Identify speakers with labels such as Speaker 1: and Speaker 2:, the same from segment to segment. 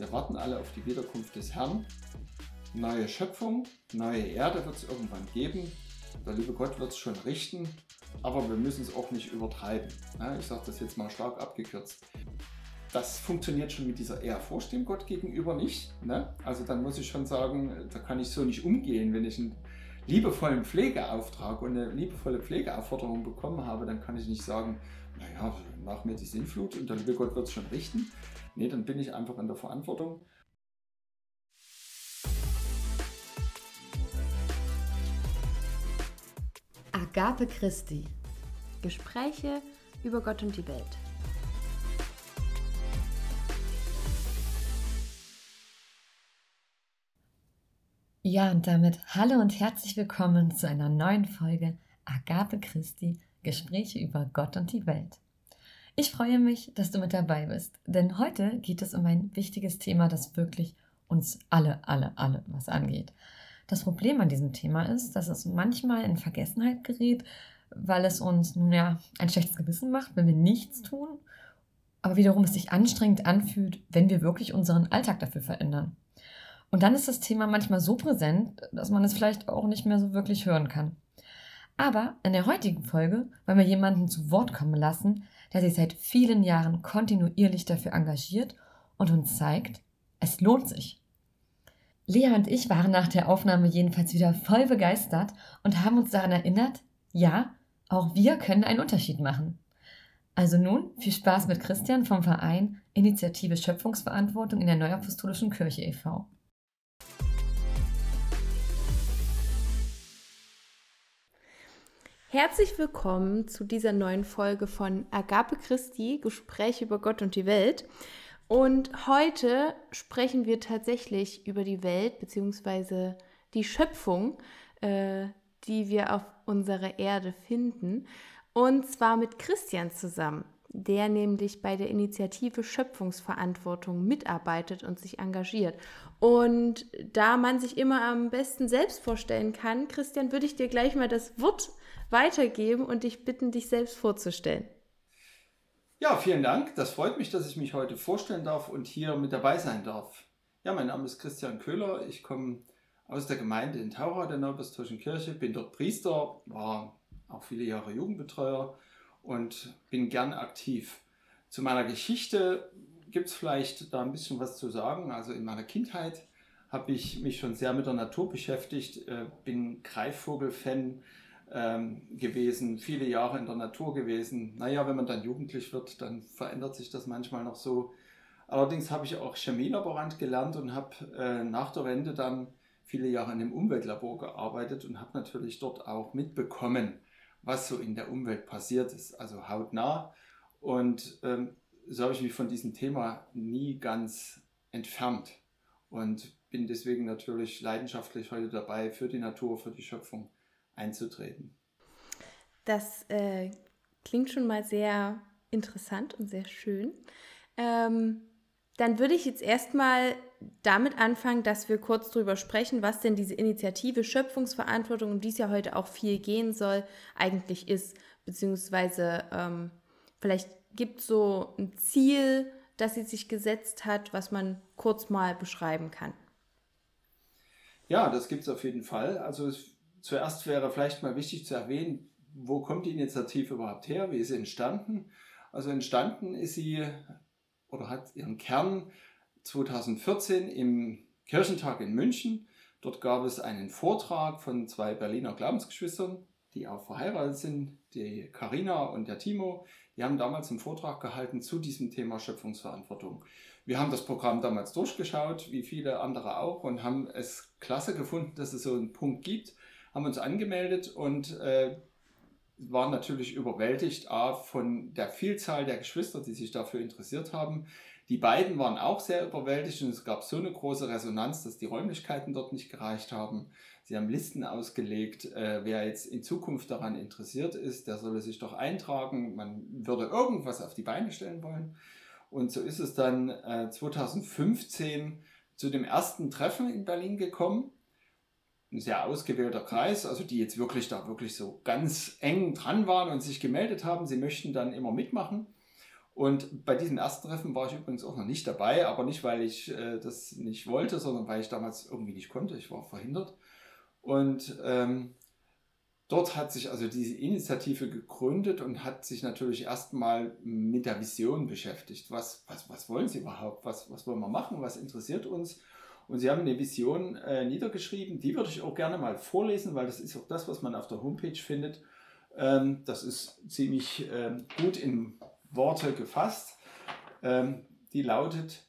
Speaker 1: Wir warten alle auf die Wiederkunft des Herrn. Neue Schöpfung, neue Erde wird es irgendwann geben. Der liebe Gott wird es schon richten, aber wir müssen es auch nicht übertreiben. Ich sage das jetzt mal stark abgekürzt. Das funktioniert schon mit dieser Ehrfurcht dem Gott gegenüber nicht. Ne? Also dann muss ich schon sagen, da kann ich so nicht umgehen, wenn ich einen liebevollen Pflegeauftrag und eine liebevolle Pflegeaufforderung bekommen habe, dann kann ich nicht sagen, naja, mach mir die Sinnflut und der liebe Gott wird es schon richten. Nee, dann bin ich einfach in der Verantwortung.
Speaker 2: Agape Christi. Gespräche über Gott und die Welt. Ja, und damit hallo und herzlich willkommen zu einer neuen Folge Agape Christi, Gespräche über Gott und die Welt. Ich freue mich, dass du mit dabei bist, denn heute geht es um ein wichtiges Thema, das wirklich uns alle, alle, alle was angeht. Das Problem an diesem Thema ist, dass es manchmal in Vergessenheit gerät, weil es uns nun ja ein schlechtes Gewissen macht, wenn wir nichts tun, aber wiederum es sich anstrengend anfühlt, wenn wir wirklich unseren Alltag dafür verändern. Und dann ist das Thema manchmal so präsent, dass man es vielleicht auch nicht mehr so wirklich hören kann. Aber in der heutigen Folge wollen wir jemanden zu Wort kommen lassen, der sich seit vielen Jahren kontinuierlich dafür engagiert und uns zeigt, es lohnt sich. Lea und ich waren nach der Aufnahme jedenfalls wieder voll begeistert und haben uns daran erinnert, ja, auch wir können einen Unterschied machen. Also nun viel Spaß mit Christian vom Verein Initiative Schöpfungsverantwortung in der Neuapostolischen Kirche e.V. Herzlich willkommen zu dieser neuen Folge von Agape Christi, Gespräche über Gott und die Welt. Und heute sprechen wir tatsächlich über die Welt bzw. die Schöpfung, äh, die wir auf unserer Erde finden. Und zwar mit Christian zusammen, der nämlich bei der Initiative Schöpfungsverantwortung mitarbeitet und sich engagiert. Und da man sich immer am besten selbst vorstellen kann, Christian, würde ich dir gleich mal das Wort weitergeben und dich bitten, dich selbst vorzustellen.
Speaker 1: Ja, vielen Dank. Das freut mich, dass ich mich heute vorstellen darf und hier mit dabei sein darf. Ja, mein Name ist Christian Köhler. Ich komme aus der Gemeinde in Taura der Neubestischen Kirche, bin dort Priester, war auch viele Jahre Jugendbetreuer und bin gern aktiv. Zu meiner Geschichte gibt es vielleicht da ein bisschen was zu sagen. Also in meiner Kindheit habe ich mich schon sehr mit der Natur beschäftigt, äh, bin Greifvogel-Fan, ähm, gewesen, viele Jahre in der Natur gewesen. Naja, wenn man dann jugendlich wird, dann verändert sich das manchmal noch so. Allerdings habe ich auch Chemielaborant gelernt und habe äh, nach der Wende dann viele Jahre in einem Umweltlabor gearbeitet und habe natürlich dort auch mitbekommen, was so in der Umwelt passiert ist, also hautnah. Und ähm, so habe ich mich von diesem Thema nie ganz entfernt und bin deswegen natürlich leidenschaftlich heute dabei für die Natur, für die Schöpfung einzutreten.
Speaker 2: Das äh, klingt schon mal sehr interessant und sehr schön. Ähm, dann würde ich jetzt erstmal damit anfangen, dass wir kurz darüber sprechen, was denn diese Initiative Schöpfungsverantwortung, um die es ja heute auch viel gehen soll, eigentlich ist. Beziehungsweise ähm, vielleicht gibt es so ein Ziel, das sie sich gesetzt hat, was man kurz mal beschreiben kann.
Speaker 1: Ja, das gibt es auf jeden Fall. Also es zuerst wäre vielleicht mal wichtig zu erwähnen, wo kommt die Initiative überhaupt her? Wie ist sie entstanden? Also entstanden ist sie oder hat ihren Kern 2014 im Kirchentag in München. Dort gab es einen Vortrag von zwei Berliner Glaubensgeschwistern, die auch verheiratet sind, die Karina und der Timo. Die haben damals einen Vortrag gehalten zu diesem Thema Schöpfungsverantwortung. Wir haben das Programm damals durchgeschaut, wie viele andere auch, und haben es klasse gefunden, dass es so einen Punkt gibt, haben uns angemeldet und äh, waren natürlich überwältigt A, von der Vielzahl der Geschwister, die sich dafür interessiert haben. Die beiden waren auch sehr überwältigt und es gab so eine große Resonanz, dass die Räumlichkeiten dort nicht gereicht haben. Sie haben Listen ausgelegt, äh, wer jetzt in Zukunft daran interessiert ist, der solle sich doch eintragen. Man würde irgendwas auf die Beine stellen wollen. Und so ist es dann äh, 2015 zu dem ersten Treffen in Berlin gekommen ein sehr ausgewählter Kreis, also die jetzt wirklich da wirklich so ganz eng dran waren und sich gemeldet haben, sie möchten dann immer mitmachen. Und bei diesem ersten Treffen war ich übrigens auch noch nicht dabei, aber nicht, weil ich äh, das nicht wollte, sondern weil ich damals irgendwie nicht konnte. Ich war verhindert. Und ähm, dort hat sich also diese Initiative gegründet und hat sich natürlich erstmal mit der Vision beschäftigt. Was, was, was wollen sie überhaupt? Was, was wollen wir machen? Was interessiert uns? Und sie haben eine Vision äh, niedergeschrieben, die würde ich auch gerne mal vorlesen, weil das ist auch das, was man auf der Homepage findet. Ähm, das ist ziemlich ähm, gut in Worte gefasst. Ähm, die lautet,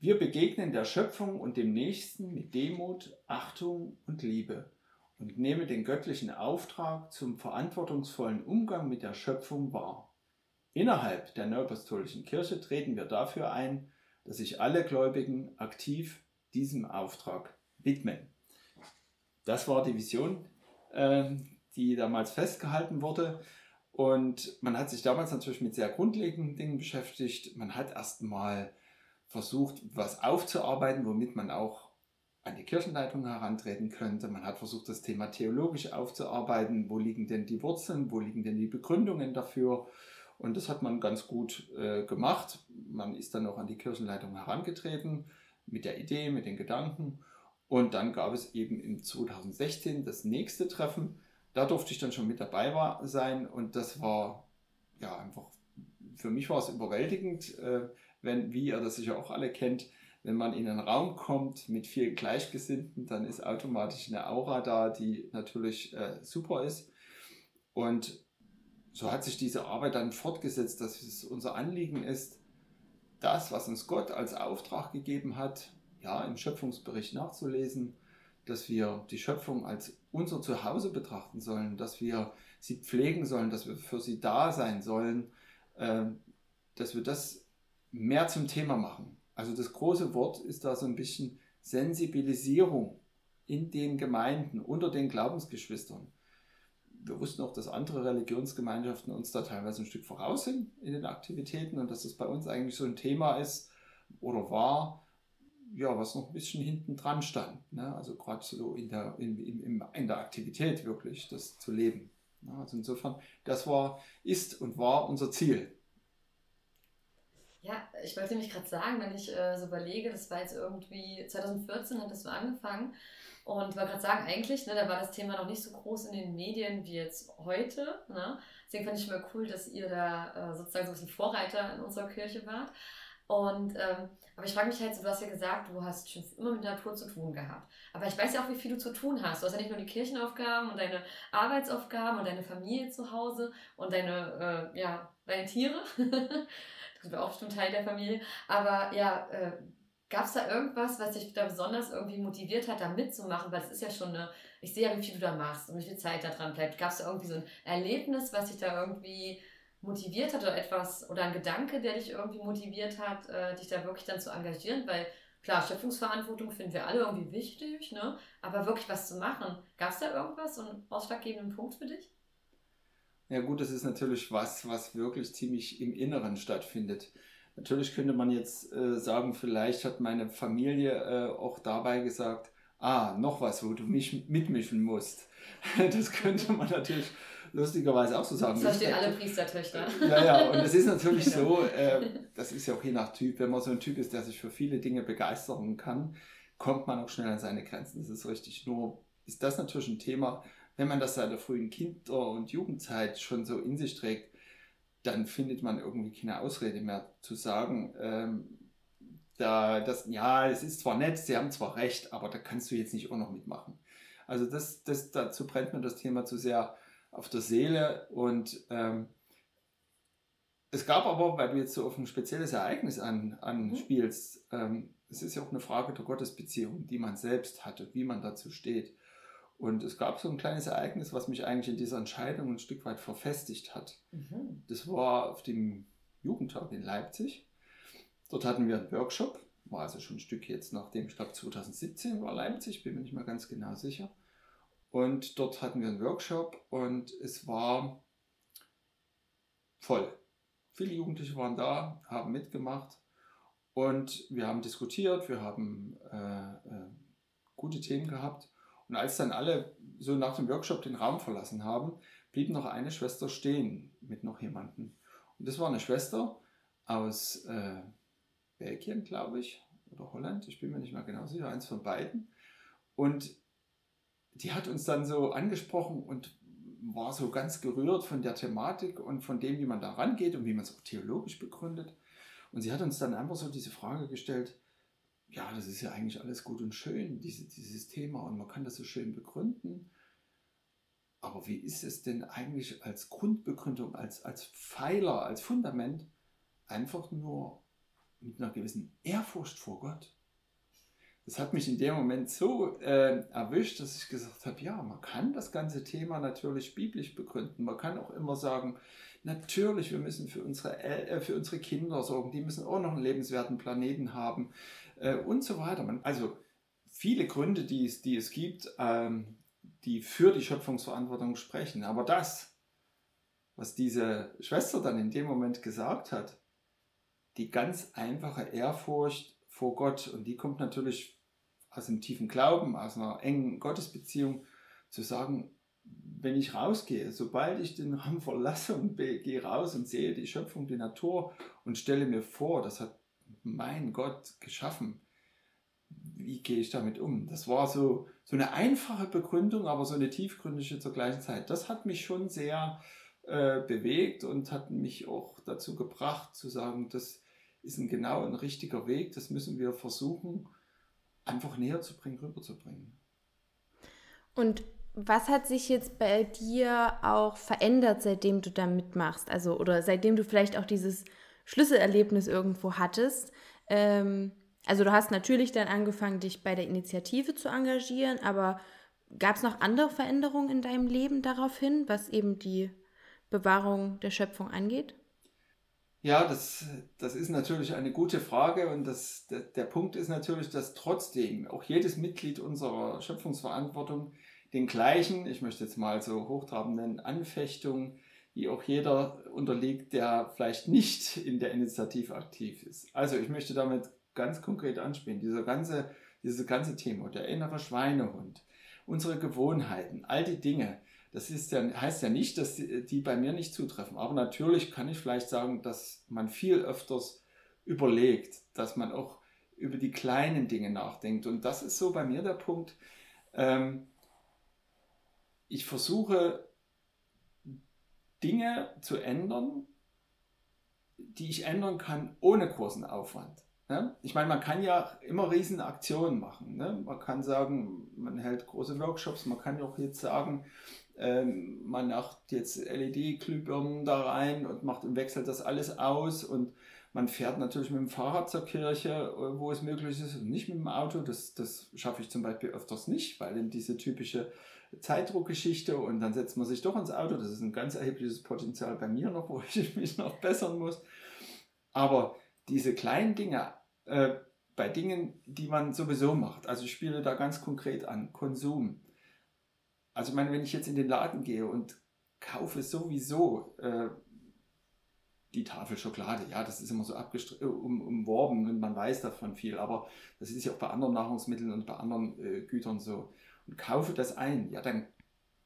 Speaker 1: wir begegnen der Schöpfung und dem Nächsten mit Demut, Achtung und Liebe und nehmen den göttlichen Auftrag zum verantwortungsvollen Umgang mit der Schöpfung wahr. Innerhalb der Neuapostolischen Kirche treten wir dafür ein, dass sich alle Gläubigen aktiv diesem Auftrag widmen. Das war die Vision, ähm, die damals festgehalten wurde. Und man hat sich damals natürlich mit sehr grundlegenden Dingen beschäftigt. Man hat erstmal versucht, was aufzuarbeiten, womit man auch an die Kirchenleitung herantreten könnte. Man hat versucht, das Thema theologisch aufzuarbeiten. Wo liegen denn die Wurzeln? Wo liegen denn die Begründungen dafür? Und das hat man ganz gut äh, gemacht. Man ist dann auch an die Kirchenleitung herangetreten mit der Idee, mit den Gedanken. Und dann gab es eben im 2016 das nächste Treffen. Da durfte ich dann schon mit dabei war, sein und das war ja einfach, für mich war es überwältigend, äh, wenn, wie ihr das sicher auch alle kennt, wenn man in einen Raum kommt mit vielen Gleichgesinnten, dann ist automatisch eine Aura da, die natürlich äh, super ist. Und so hat sich diese Arbeit dann fortgesetzt, dass es unser Anliegen ist, das, was uns Gott als Auftrag gegeben hat, ja, im Schöpfungsbericht nachzulesen, dass wir die Schöpfung als unser Zuhause betrachten sollen, dass wir sie pflegen sollen, dass wir für sie da sein sollen, äh, dass wir das mehr zum Thema machen. Also das große Wort ist da so ein bisschen Sensibilisierung in den Gemeinden, unter den Glaubensgeschwistern wir wussten auch, dass andere Religionsgemeinschaften uns da teilweise ein Stück voraus sind in den Aktivitäten und dass das bei uns eigentlich so ein Thema ist oder war, ja, was noch ein bisschen hinten dran stand. Ne? Also gerade so in der, in, in, in der Aktivität wirklich, das zu leben. Ne? Also insofern, das war, ist und war unser Ziel.
Speaker 2: Ja, ich wollte nämlich gerade sagen, wenn ich äh, so überlege, das war jetzt irgendwie 2014 hat das so angefangen und ich wollte gerade sagen, eigentlich, ne, da war das Thema noch nicht so groß in den Medien wie jetzt heute. Ne? Deswegen fand ich mal cool, dass ihr da äh, sozusagen so ein bisschen Vorreiter in unserer Kirche wart. Und, ähm, aber ich frage mich halt, so, du hast ja gesagt, du hast schon immer mit Natur zu tun gehabt. Aber ich weiß ja auch, wie viel du zu tun hast. Du hast ja nicht nur die Kirchenaufgaben und deine Arbeitsaufgaben und deine Familie zu Hause und deine, äh, ja, deine Tiere. das ist auch bestimmt Teil der Familie. Aber ja, äh, Gab es da irgendwas, was dich da besonders irgendwie motiviert hat, da mitzumachen? Weil es ist ja schon eine, ich sehe ja, wie viel du da machst und wie viel Zeit da dran bleibt. Gab es da irgendwie so ein Erlebnis, was dich da irgendwie motiviert hat oder etwas oder ein Gedanke, der dich irgendwie motiviert hat, äh, dich da wirklich dann zu engagieren? Weil klar, Schöpfungsverantwortung finden wir alle irgendwie wichtig, ne? aber wirklich was zu machen. Gab es da irgendwas, so einen ausschlaggebenden Punkt für dich?
Speaker 1: Ja gut, das ist natürlich was, was wirklich ziemlich im Inneren stattfindet. Natürlich könnte man jetzt äh, sagen, vielleicht hat meine Familie äh, auch dabei gesagt, ah, noch was, wo du mich mitmischen musst. das könnte man natürlich lustigerweise auch so sagen.
Speaker 2: Das verstehen alle Priestertöchter.
Speaker 1: ja, ja, und es ist natürlich so, äh, das ist ja auch je nach Typ, wenn man so ein Typ ist, der sich für viele Dinge begeistern kann, kommt man auch schnell an seine Grenzen. Das ist richtig. Nur ist das natürlich ein Thema, wenn man das seit der frühen Kinder- und Jugendzeit schon so in sich trägt, dann findet man irgendwie keine Ausrede mehr zu sagen, ähm, da, das, ja, es ist zwar nett, sie haben zwar recht, aber da kannst du jetzt nicht auch noch mitmachen. Also das, das, dazu brennt mir das Thema zu sehr auf der Seele und ähm, es gab aber, weil du jetzt so auf ein spezielles Ereignis an, anspielst, mhm. ähm, es ist ja auch eine Frage der Gottesbeziehung, die man selbst hatte, wie man dazu steht. Und es gab so ein kleines Ereignis, was mich eigentlich in dieser Entscheidung ein Stück weit verfestigt hat. Mhm. Das war auf dem Jugendtag in Leipzig. Dort hatten wir einen Workshop, war also schon ein Stück jetzt nachdem, ich glaube 2017 war Leipzig, bin mir nicht mehr ganz genau sicher. Und dort hatten wir einen Workshop und es war voll. Viele Jugendliche waren da, haben mitgemacht und wir haben diskutiert, wir haben äh, äh, gute Themen gehabt. Und als dann alle so nach dem Workshop den Raum verlassen haben, blieb noch eine Schwester stehen mit noch jemandem. Und das war eine Schwester, aus äh, Belgien, glaube ich, oder Holland, ich bin mir nicht mehr genau sicher, eins von beiden. Und die hat uns dann so angesprochen und war so ganz gerührt von der Thematik und von dem, wie man da rangeht und wie man es auch theologisch begründet. Und sie hat uns dann einfach so diese Frage gestellt, ja, das ist ja eigentlich alles gut und schön, diese, dieses Thema, und man kann das so schön begründen. Aber wie ist es denn eigentlich als Grundbegründung, als, als Pfeiler, als Fundament, einfach nur mit einer gewissen Ehrfurcht vor Gott? Das hat mich in dem Moment so äh, erwischt, dass ich gesagt habe, ja, man kann das ganze Thema natürlich biblisch begründen. Man kann auch immer sagen, natürlich, wir müssen für unsere, äh, für unsere Kinder sorgen, die müssen auch noch einen lebenswerten Planeten haben äh, und so weiter. Man, also viele Gründe, die es, die es gibt, ähm, die für die Schöpfungsverantwortung sprechen. Aber das, was diese Schwester dann in dem Moment gesagt hat, die ganz einfache Ehrfurcht vor Gott, und die kommt natürlich aus einem tiefen Glauben, aus einer engen Gottesbeziehung, zu sagen, wenn ich rausgehe, sobald ich den Raum verlasse und gehe raus und sehe die Schöpfung, die Natur und stelle mir vor, das hat mein Gott geschaffen, wie gehe ich damit um? Das war so, so eine einfache Begründung, aber so eine tiefgründige zur gleichen Zeit. Das hat mich schon sehr äh, bewegt und hat mich auch dazu gebracht zu sagen, das ist ein genau ein richtiger Weg, das müssen wir versuchen, einfach näher zu bringen, rüberzubringen.
Speaker 3: Und was hat sich jetzt bei dir auch verändert, seitdem du da mitmachst? Also, oder seitdem du vielleicht auch dieses Schlüsselerlebnis irgendwo hattest? Ähm, also, du hast natürlich dann angefangen, dich bei der Initiative zu engagieren, aber gab es noch andere Veränderungen in deinem Leben daraufhin, was eben die Bewahrung der Schöpfung angeht?
Speaker 1: Ja, das, das ist natürlich eine gute Frage und das, der, der Punkt ist natürlich, dass trotzdem auch jedes Mitglied unserer Schöpfungsverantwortung den gleichen, ich möchte jetzt mal so hochtrabenden Anfechtungen, wie auch jeder unterliegt, der vielleicht nicht in der Initiative aktiv ist. Also ich möchte damit ganz konkret anspielen, dieser ganze, dieses ganze Thema, der innere Schweinehund, unsere Gewohnheiten, all die Dinge, das ist ja, heißt ja nicht, dass die, die bei mir nicht zutreffen. Aber natürlich kann ich vielleicht sagen, dass man viel öfters überlegt, dass man auch über die kleinen Dinge nachdenkt. Und das ist so bei mir der Punkt. Ähm, ich versuche Dinge zu ändern, die ich ändern kann ohne großen Aufwand. Ne? Ich meine, man kann ja immer riesen Aktionen machen. Ne? Man kann sagen, man hält große Workshops, man kann auch jetzt sagen, ähm, man macht jetzt LED-Glühbirnen da rein und macht und wechselt das alles aus und man fährt natürlich mit dem Fahrrad zur Kirche, äh, wo es möglich ist, und nicht mit dem Auto. Das, das schaffe ich zum Beispiel öfters nicht, weil eben diese typische Zeitdruckgeschichte und dann setzt man sich doch ins Auto. Das ist ein ganz erhebliches Potenzial bei mir noch, wo ich mich noch bessern muss. Aber diese kleinen Dinge, äh, bei Dingen, die man sowieso macht, also ich spiele da ganz konkret an, Konsum also ich meine, wenn ich jetzt in den Laden gehe und kaufe sowieso äh, die Tafel Schokolade, ja, das ist immer so äh, um, umworben und man weiß davon viel, aber das ist ja auch bei anderen Nahrungsmitteln und bei anderen äh, Gütern so. Und kaufe das ein, ja, dann,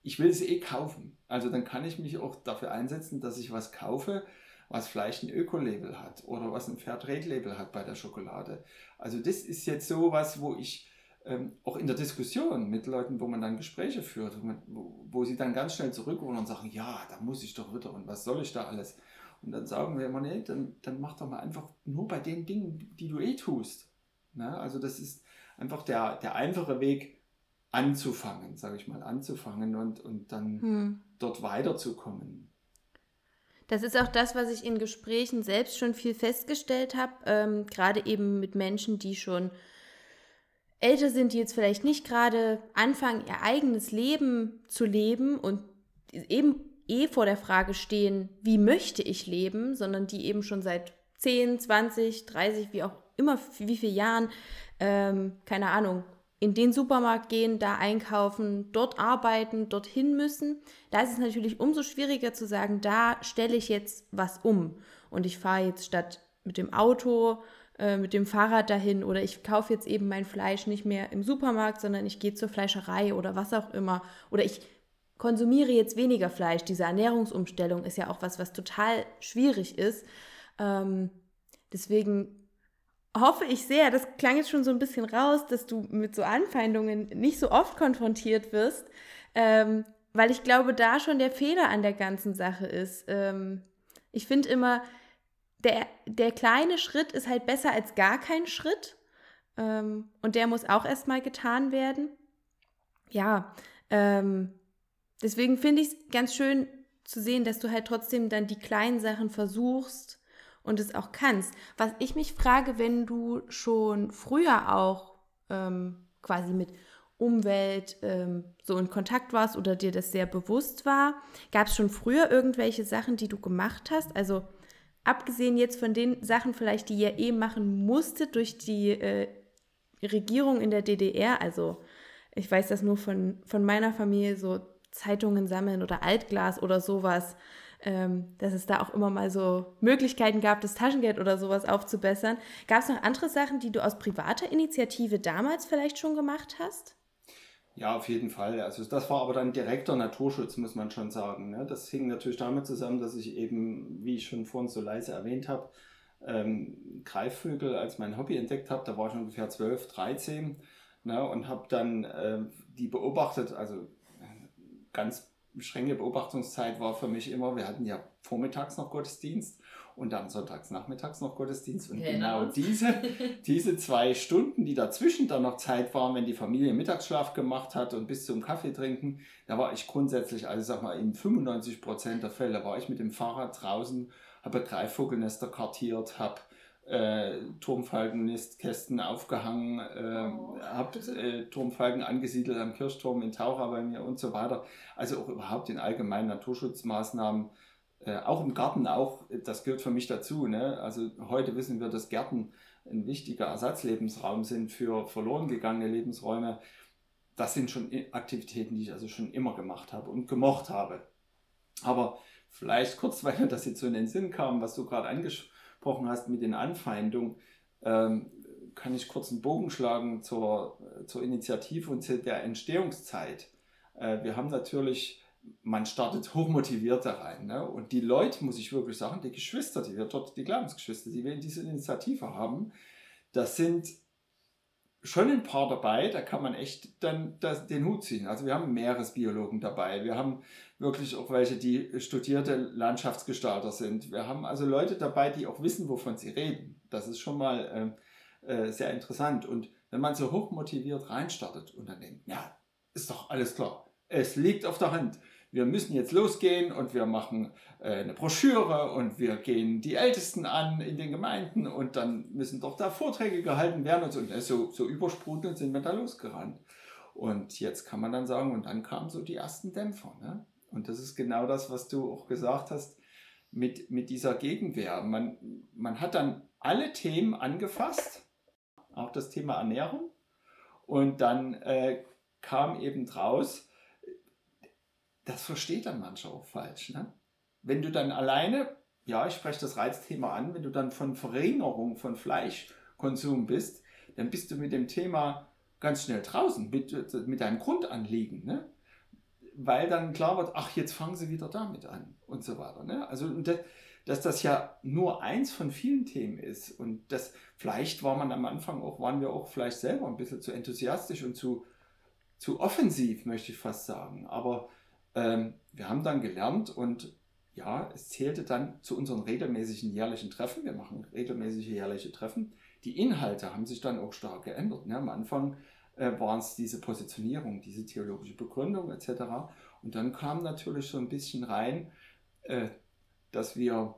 Speaker 1: ich will es eh kaufen. Also dann kann ich mich auch dafür einsetzen, dass ich was kaufe, was vielleicht ein Öko-Label hat oder was ein Fairtrade-Label hat bei der Schokolade. Also das ist jetzt so was, wo ich ähm, auch in der Diskussion mit Leuten, wo man dann Gespräche führt, wo, man, wo, wo sie dann ganz schnell zurückholen und sagen, ja, da muss ich doch wieder und was soll ich da alles? Und dann sagen wir immer, nee, dann, dann mach doch mal einfach nur bei den Dingen, die du eh tust. Na, also das ist einfach der, der einfache Weg anzufangen, sage ich mal, anzufangen und, und dann hm. dort weiterzukommen.
Speaker 3: Das ist auch das, was ich in Gesprächen selbst schon viel festgestellt habe, ähm, gerade eben mit Menschen, die schon älter sind, die jetzt vielleicht nicht gerade anfangen, ihr eigenes Leben zu leben und eben eh vor der Frage stehen, wie möchte ich leben, sondern die eben schon seit 10, 20, 30, wie auch immer, wie viele Jahren, ähm, keine Ahnung, in den Supermarkt gehen, da einkaufen, dort arbeiten, dorthin müssen. Da ist es natürlich umso schwieriger zu sagen, da stelle ich jetzt was um und ich fahre jetzt statt mit dem Auto äh, mit dem Fahrrad dahin oder ich kaufe jetzt eben mein Fleisch nicht mehr im Supermarkt, sondern ich gehe zur Fleischerei oder was auch immer. Oder ich konsumiere jetzt weniger Fleisch. Diese Ernährungsumstellung ist ja auch was, was total schwierig ist. Ähm, deswegen hoffe ich sehr, das klang jetzt schon so ein bisschen raus, dass du mit so Anfeindungen nicht so oft konfrontiert wirst, ähm, weil ich glaube, da schon der Fehler an der ganzen Sache ist. Ähm, ich finde immer, der, der kleine Schritt ist halt besser als gar kein Schritt. Ähm, und der muss auch erstmal getan werden. Ja, ähm, deswegen finde ich es ganz schön zu sehen, dass du halt trotzdem dann die kleinen Sachen versuchst und es auch kannst. Was ich mich frage, wenn du schon früher auch ähm, quasi mit Umwelt ähm, so in Kontakt warst oder dir das sehr bewusst war, gab es schon früher irgendwelche Sachen, die du gemacht hast? Also abgesehen jetzt von den Sachen vielleicht, die ihr eh machen musstet durch die äh, Regierung in der DDR, also ich weiß das nur von, von meiner Familie, so Zeitungen sammeln oder Altglas oder sowas, dass es da auch immer mal so Möglichkeiten gab, das Taschengeld oder sowas aufzubessern. Gab es noch andere Sachen, die du aus privater Initiative damals vielleicht schon gemacht hast?
Speaker 1: Ja, auf jeden Fall. Also das war aber dann direkter Naturschutz, muss man schon sagen. Ne? Das hing natürlich damit zusammen, dass ich eben, wie ich schon vorhin so leise erwähnt habe, ähm, Greifvögel als mein Hobby entdeckt habe. Da war ich ungefähr 12, 13 ne? und habe dann äh, die beobachtet. Also ganz strenge Beobachtungszeit war für mich immer, wir hatten ja vormittags noch Gottesdienst und dann sonntags nachmittags noch Gottesdienst. Und genau, genau diese, diese zwei Stunden, die dazwischen dann noch Zeit waren, wenn die Familie Mittagsschlaf gemacht hat und bis zum Kaffee trinken, da war ich grundsätzlich, also sag mal, in 95 Prozent der Fälle war ich mit dem Fahrrad draußen, habe Greifvogelnester kartiert, habe äh, Turmfalkenkästen aufgehangen, äh, oh. habe äh, Turmfalken angesiedelt am Kirchturm in Taucher bei mir und so weiter. Also auch überhaupt in allgemeinen Naturschutzmaßnahmen äh, auch im Garten auch, das gehört für mich dazu. Ne? Also heute wissen wir, dass Gärten ein wichtiger Ersatzlebensraum sind für verloren gegangene Lebensräume. Das sind schon Aktivitäten, die ich also schon immer gemacht habe und gemocht habe. Aber vielleicht kurz, weil mir das jetzt so in den Sinn kam, was du gerade angesprochen hast mit den Anfeindungen, ähm, kann ich kurz einen Bogen schlagen zur, zur Initiative und zu der Entstehungszeit. Äh, wir haben natürlich man startet hochmotiviert da rein. Ne? Und die Leute, muss ich wirklich sagen, die Geschwister, die wir dort, die Glaubensgeschwister, die wir in dieser Initiative haben, das sind schon ein paar dabei, da kann man echt dann das, den Hut ziehen. Also wir haben Meeresbiologen dabei, wir haben wirklich auch welche, die studierte Landschaftsgestalter sind. Wir haben also Leute dabei, die auch wissen, wovon sie reden. Das ist schon mal äh, äh, sehr interessant. Und wenn man so hochmotiviert reinstartet und dann denkt, ja, ist doch alles klar, es liegt auf der Hand wir müssen jetzt losgehen und wir machen äh, eine Broschüre und wir gehen die Ältesten an in den Gemeinden und dann müssen doch da Vorträge gehalten werden und so. Und so, so übersprudelnd sind wir da losgerannt. Und jetzt kann man dann sagen, und dann kamen so die ersten Dämpfer. Ne? Und das ist genau das, was du auch gesagt hast mit, mit dieser Gegenwehr. Man, man hat dann alle Themen angefasst, auch das Thema Ernährung. Und dann äh, kam eben draus, das versteht dann mancher auch falsch. Ne? Wenn du dann alleine, ja, ich spreche das Reizthema an, wenn du dann von Verringerung von Fleischkonsum bist, dann bist du mit dem Thema ganz schnell draußen, mit, mit deinem Grundanliegen. Ne? Weil dann klar wird, ach, jetzt fangen sie wieder damit an und so weiter. Ne? Also, das, dass das ja nur eins von vielen Themen ist und das vielleicht war man am Anfang auch, waren wir auch vielleicht selber ein bisschen zu enthusiastisch und zu, zu offensiv, möchte ich fast sagen. Aber ähm, wir haben dann gelernt und ja, es zählte dann zu unseren regelmäßigen jährlichen Treffen. Wir machen regelmäßige jährliche Treffen. Die Inhalte haben sich dann auch stark geändert. Ne? Am Anfang äh, waren es diese Positionierung, diese theologische Begründung etc. Und dann kam natürlich so ein bisschen rein, äh, dass wir,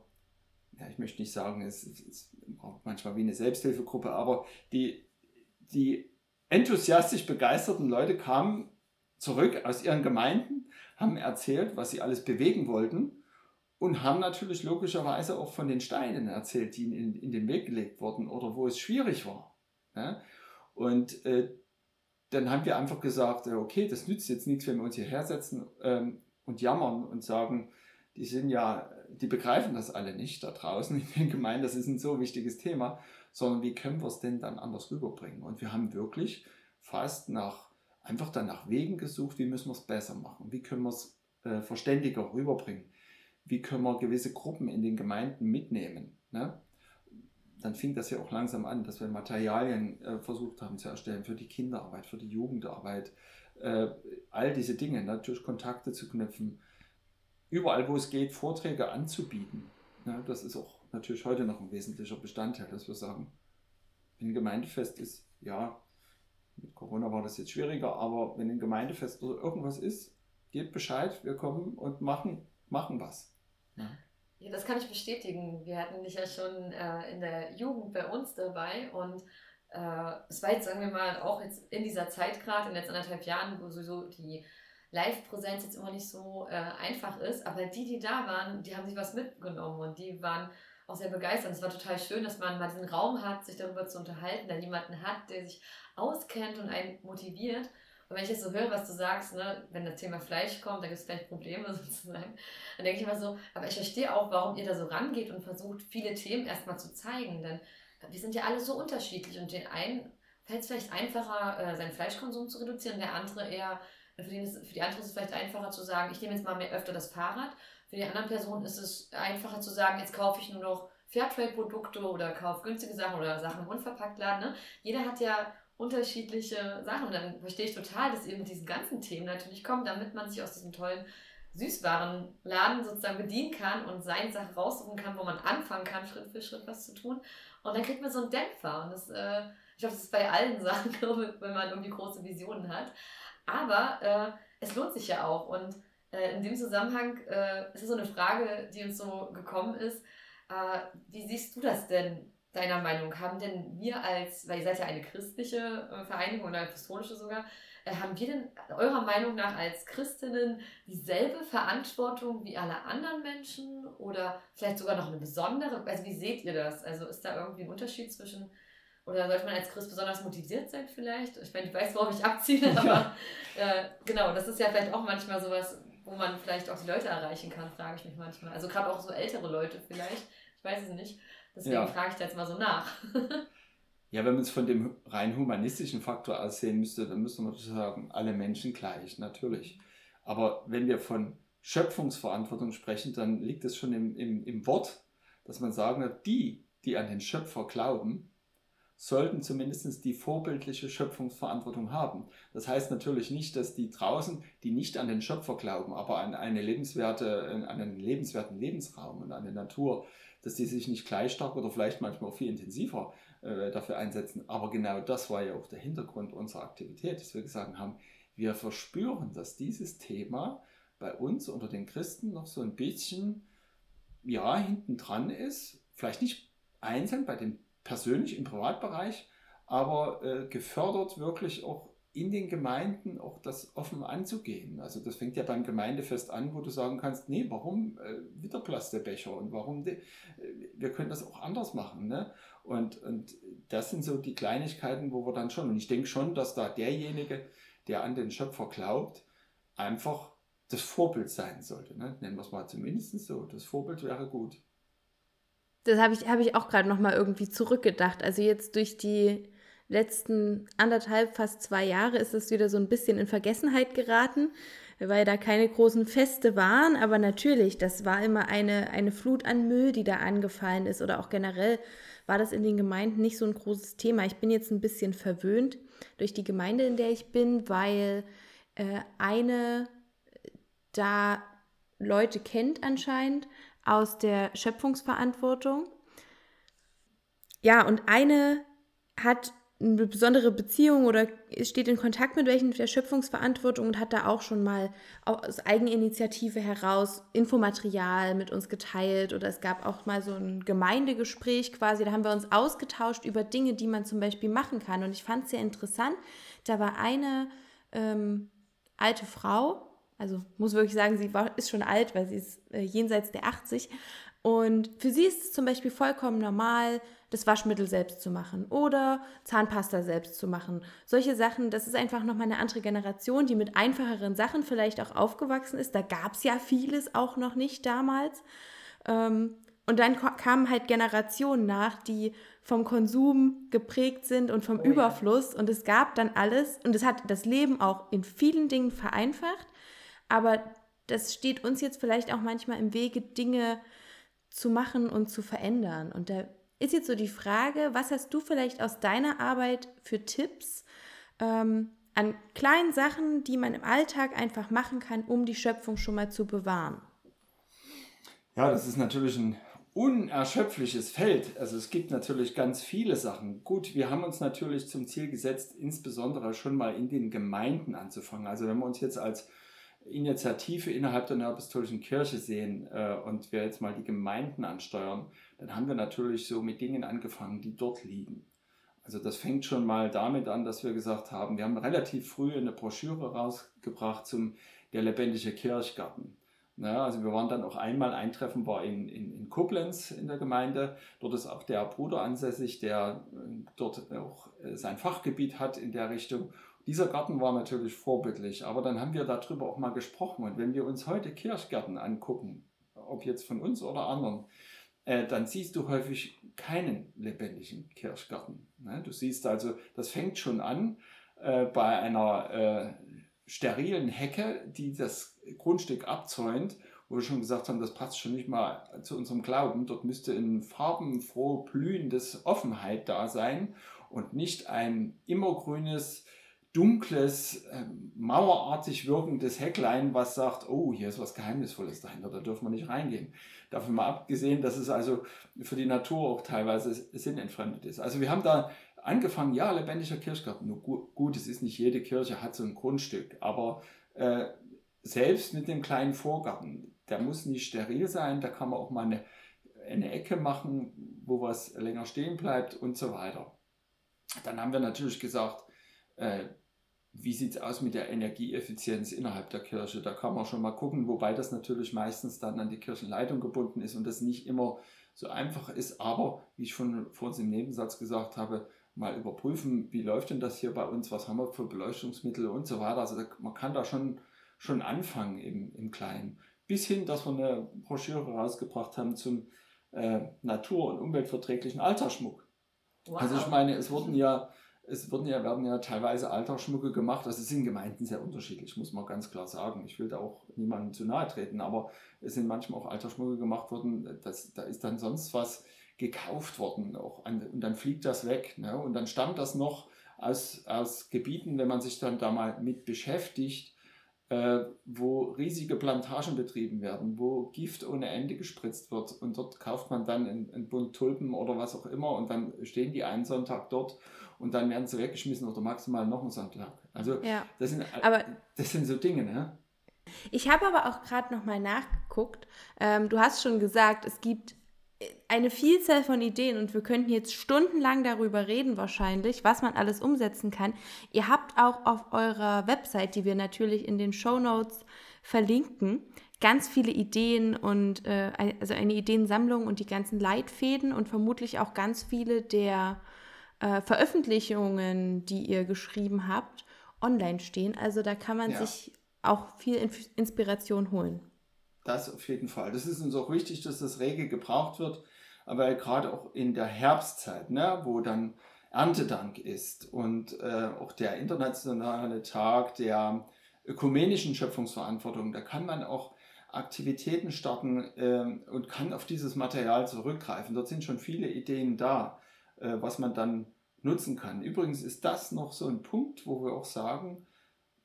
Speaker 1: ja, ich möchte nicht sagen, es ist manchmal wie eine Selbsthilfegruppe, aber die, die enthusiastisch begeisterten Leute kamen zurück aus ihren Gemeinden haben erzählt, was sie alles bewegen wollten und haben natürlich logischerweise auch von den Steinen erzählt, die in, in den Weg gelegt wurden oder wo es schwierig war. Ja? Und äh, dann haben wir einfach gesagt, okay, das nützt jetzt nichts, wenn wir uns hierher setzen ähm, und jammern und sagen, die sind ja, die begreifen das alle nicht da draußen in den Gemeinden, das ist ein so wichtiges Thema, sondern wie können wir es denn dann anders rüberbringen? Und wir haben wirklich fast nach einfach dann nach Wegen gesucht, wie müssen wir es besser machen, wie können wir es äh, verständiger rüberbringen, wie können wir gewisse Gruppen in den Gemeinden mitnehmen. Ne? Dann fing das ja auch langsam an, dass wir Materialien äh, versucht haben zu erstellen für die Kinderarbeit, für die Jugendarbeit, äh, all diese Dinge, natürlich Kontakte zu knüpfen, überall, wo es geht, Vorträge anzubieten. Ja, das ist auch natürlich heute noch ein wesentlicher Bestandteil, dass wir sagen, wenn ein Gemeindefest ist, ja, mit Corona war das jetzt schwieriger, aber wenn ein Gemeindefest oder irgendwas ist, gebt Bescheid, wir kommen und machen, machen was. Ja.
Speaker 2: Ja, das kann ich bestätigen. Wir hatten dich ja schon äh, in der Jugend bei uns dabei und äh, es war jetzt, sagen wir mal, auch jetzt in dieser Zeit gerade, in den letzten anderthalb Jahren, wo sowieso die Live-Präsenz jetzt immer nicht so äh, einfach ist, aber die, die da waren, die haben sich was mitgenommen und die waren auch sehr begeistert. Es war total schön, dass man mal diesen Raum hat, sich darüber zu unterhalten, da jemanden hat, der sich auskennt und einen motiviert. Und wenn ich jetzt so höre, was du sagst, ne, wenn das Thema Fleisch kommt, da gibt es vielleicht Probleme sozusagen, dann denke ich immer so, aber ich verstehe auch, warum ihr da so rangeht und versucht, viele Themen erstmal zu zeigen. Denn wir sind ja alle so unterschiedlich und den einen fällt es vielleicht einfacher, äh, seinen Fleischkonsum zu reduzieren, der andere eher, für, den ist, für die andere ist es vielleicht einfacher zu sagen, ich nehme jetzt mal mehr öfter das Fahrrad. Für die anderen Person ist es einfacher zu sagen, jetzt kaufe ich nur noch Fairtrade-Produkte oder kaufe günstige Sachen oder Sachen im Unverpacktladen. Ne? Jeder hat ja unterschiedliche Sachen. Und dann verstehe ich total, dass mit diesen ganzen Themen natürlich kommt, damit man sich aus diesem tollen Süßwarenladen sozusagen bedienen kann und seine Sachen raussuchen kann, wo man anfangen kann, Schritt für Schritt was zu tun. Und dann kriegt man so einen Dämpfer. Und das, äh, ich glaube, das ist bei allen Sachen, wenn man irgendwie große Visionen hat. Aber äh, es lohnt sich ja auch. Und äh, in dem Zusammenhang äh, ist es so eine Frage, die uns so gekommen ist. Äh, wie siehst du das denn deiner Meinung? Haben denn wir als, weil ihr seid ja eine christliche äh, Vereinigung oder apostolische sogar, äh, haben wir denn eurer Meinung nach als Christinnen dieselbe Verantwortung wie alle anderen Menschen oder vielleicht sogar noch eine besondere? Also wie seht ihr das? Also ist da irgendwie ein Unterschied zwischen oder sollte man als Christ besonders motiviert sein vielleicht? Ich meine, ich weiß, worauf ich abziehe, aber äh, genau, das ist ja vielleicht auch manchmal sowas, wo man vielleicht auch die Leute erreichen kann, frage ich mich manchmal. Also gerade auch so ältere Leute vielleicht, ich weiß es nicht. Deswegen ja. frage ich da jetzt mal so nach.
Speaker 1: ja, wenn man es von dem rein humanistischen Faktor aus sehen müsste, dann müsste man sagen, alle Menschen gleich, natürlich. Aber wenn wir von Schöpfungsverantwortung sprechen, dann liegt es schon im, im, im Wort, dass man sagen wird, die, die an den Schöpfer glauben, sollten zumindest die vorbildliche Schöpfungsverantwortung haben. Das heißt natürlich nicht, dass die draußen, die nicht an den Schöpfer glauben, aber an, eine lebenswerte, an einen lebenswerten Lebensraum und an die Natur, dass die sich nicht gleich stark oder vielleicht manchmal auch viel intensiver äh, dafür einsetzen. Aber genau das war ja auch der Hintergrund unserer Aktivität, dass wir gesagt haben, wir verspüren, dass dieses Thema bei uns unter den Christen noch so ein bisschen, ja, hinten dran ist. Vielleicht nicht einzeln bei den persönlich im Privatbereich, aber äh, gefördert wirklich auch in den Gemeinden auch das offen anzugehen. Also das fängt ja beim Gemeindefest an, wo du sagen kannst, nee, warum äh, wieder Plastebecher und warum, de, äh, wir können das auch anders machen. Ne? Und, und das sind so die Kleinigkeiten, wo wir dann schon, und ich denke schon, dass da derjenige, der an den Schöpfer glaubt, einfach das Vorbild sein sollte. Ne? Nennen wir es mal zumindest so, das Vorbild wäre gut.
Speaker 3: Das habe ich, hab ich auch gerade nochmal irgendwie zurückgedacht. Also jetzt durch die letzten anderthalb, fast zwei Jahre ist es wieder so ein bisschen in Vergessenheit geraten, weil da keine großen Feste waren. Aber natürlich, das war immer eine, eine Flut an Müll, die da angefallen ist. Oder auch generell war das in den Gemeinden nicht so ein großes Thema. Ich bin jetzt ein bisschen verwöhnt durch die Gemeinde, in der ich bin, weil äh, eine da Leute kennt anscheinend aus der Schöpfungsverantwortung. Ja, und eine hat eine besondere Beziehung oder steht in Kontakt mit welchen der Schöpfungsverantwortung und hat da auch schon mal aus Eigeninitiative heraus Infomaterial mit uns geteilt oder es gab auch mal so ein Gemeindegespräch quasi, da haben wir uns ausgetauscht über Dinge, die man zum Beispiel machen kann. Und ich fand es sehr interessant, da war eine ähm, alte Frau, also muss wirklich sagen, sie war, ist schon alt, weil sie ist äh, jenseits der 80 und für sie ist es zum Beispiel vollkommen normal, das Waschmittel selbst zu machen oder Zahnpasta selbst zu machen. Solche Sachen, das ist einfach nochmal eine andere Generation, die mit einfacheren Sachen vielleicht auch aufgewachsen ist. Da gab es ja vieles auch noch nicht damals. Ähm, und dann kamen halt Generationen nach, die vom Konsum geprägt sind und vom oh, Überfluss. Ja. Und es gab dann alles. Und es hat das Leben auch in vielen Dingen vereinfacht. Aber das steht uns jetzt vielleicht auch manchmal im Wege, Dinge zu machen und zu verändern. Und da ist jetzt so die Frage, was hast du vielleicht aus deiner Arbeit für Tipps ähm, an kleinen Sachen, die man im Alltag einfach machen kann, um die Schöpfung schon mal zu bewahren?
Speaker 1: Ja, das ist natürlich ein unerschöpfliches Feld. Also es gibt natürlich ganz viele Sachen. Gut, wir haben uns natürlich zum Ziel gesetzt, insbesondere schon mal in den Gemeinden anzufangen. Also wenn wir uns jetzt als Initiative innerhalb der Apostolischen Kirche sehen äh, und wir jetzt mal die Gemeinden ansteuern, dann haben wir natürlich so mit Dingen angefangen, die dort liegen. Also das fängt schon mal damit an, dass wir gesagt haben, wir haben relativ früh eine Broschüre rausgebracht zum der lebendige Kirchgarten. Ja, also wir waren dann auch einmal, ein Treffen war in, in, in Koblenz in der Gemeinde. Dort ist auch der Bruder ansässig, der äh, dort auch äh, sein Fachgebiet hat in der Richtung. Dieser Garten war natürlich vorbildlich, aber dann haben wir darüber auch mal gesprochen. Und wenn wir uns heute Kirchgärten angucken, ob jetzt von uns oder anderen, äh, dann siehst du häufig keinen lebendigen Kirchgarten. Ne? Du siehst also, das fängt schon an äh, bei einer äh, sterilen Hecke, die das Grundstück abzäunt, wo wir schon gesagt haben, das passt schon nicht mal zu unserem Glauben. Dort müsste ein farbenfroh blühendes Offenheit da sein und nicht ein immergrünes, dunkles, äh, mauerartig wirkendes Hecklein, was sagt, oh, hier ist was Geheimnisvolles dahinter, da dürfen wir nicht reingehen. Davon mal abgesehen, dass es also für die Natur auch teilweise sinnentfremdet ist. Also wir haben da angefangen, ja, lebendiger Kirchgarten. Nur gut, gut, es ist nicht jede Kirche hat so ein Grundstück, aber äh, selbst mit dem kleinen Vorgarten, der muss nicht steril sein, da kann man auch mal eine, eine Ecke machen, wo was länger stehen bleibt und so weiter. Dann haben wir natürlich gesagt, äh, wie sieht es aus mit der Energieeffizienz innerhalb der Kirche? Da kann man schon mal gucken, wobei das natürlich meistens dann an die Kirchenleitung gebunden ist und das nicht immer so einfach ist. Aber wie ich schon vor uns im Nebensatz gesagt habe, mal überprüfen, wie läuft denn das hier bei uns, was haben wir für Beleuchtungsmittel und so weiter. Also da, man kann da schon, schon anfangen im, im Kleinen. Bis hin, dass wir eine Broschüre rausgebracht haben zum äh, natur- und umweltverträglichen Altersschmuck. Wow. Also ich meine, es wurden ja, es wurden ja, werden ja teilweise Altersschmucke gemacht. Also es sind Gemeinden sehr unterschiedlich, muss man ganz klar sagen. Ich will da auch niemandem zu nahe treten, aber es sind manchmal auch Altersschmucke gemacht worden. Das, da ist dann sonst was gekauft worden auch und dann fliegt das weg. Ne? Und dann stammt das noch aus, aus Gebieten, wenn man sich dann da mal mit beschäftigt, äh, wo riesige Plantagen betrieben werden, wo Gift ohne Ende gespritzt wird und dort kauft man dann einen, Bund Tulpen oder was auch immer und dann stehen die einen Sonntag dort und dann werden sie weggeschmissen oder maximal noch einen Sonntag. Also ja. das, sind, aber das sind so Dinge, ne?
Speaker 3: Ich habe aber auch gerade noch mal nachgeguckt. Ähm, du hast schon gesagt, es gibt eine Vielzahl von Ideen und wir könnten jetzt stundenlang darüber reden wahrscheinlich, was man alles umsetzen kann. Ihr habt auch auf eurer Website, die wir natürlich in den Show Notes verlinken, ganz viele Ideen und äh, also eine Ideensammlung und die ganzen Leitfäden und vermutlich auch ganz viele der äh, Veröffentlichungen, die ihr geschrieben habt, online stehen. Also da kann man ja. sich auch viel Inspiration holen.
Speaker 1: Das auf jeden Fall. Das ist uns auch wichtig, dass das rege gebraucht wird, aber gerade auch in der Herbstzeit, ne, wo dann Erntedank ist und äh, auch der internationale Tag der ökumenischen Schöpfungsverantwortung, da kann man auch Aktivitäten starten äh, und kann auf dieses Material zurückgreifen. Dort sind schon viele Ideen da, äh, was man dann nutzen kann. Übrigens ist das noch so ein Punkt, wo wir auch sagen,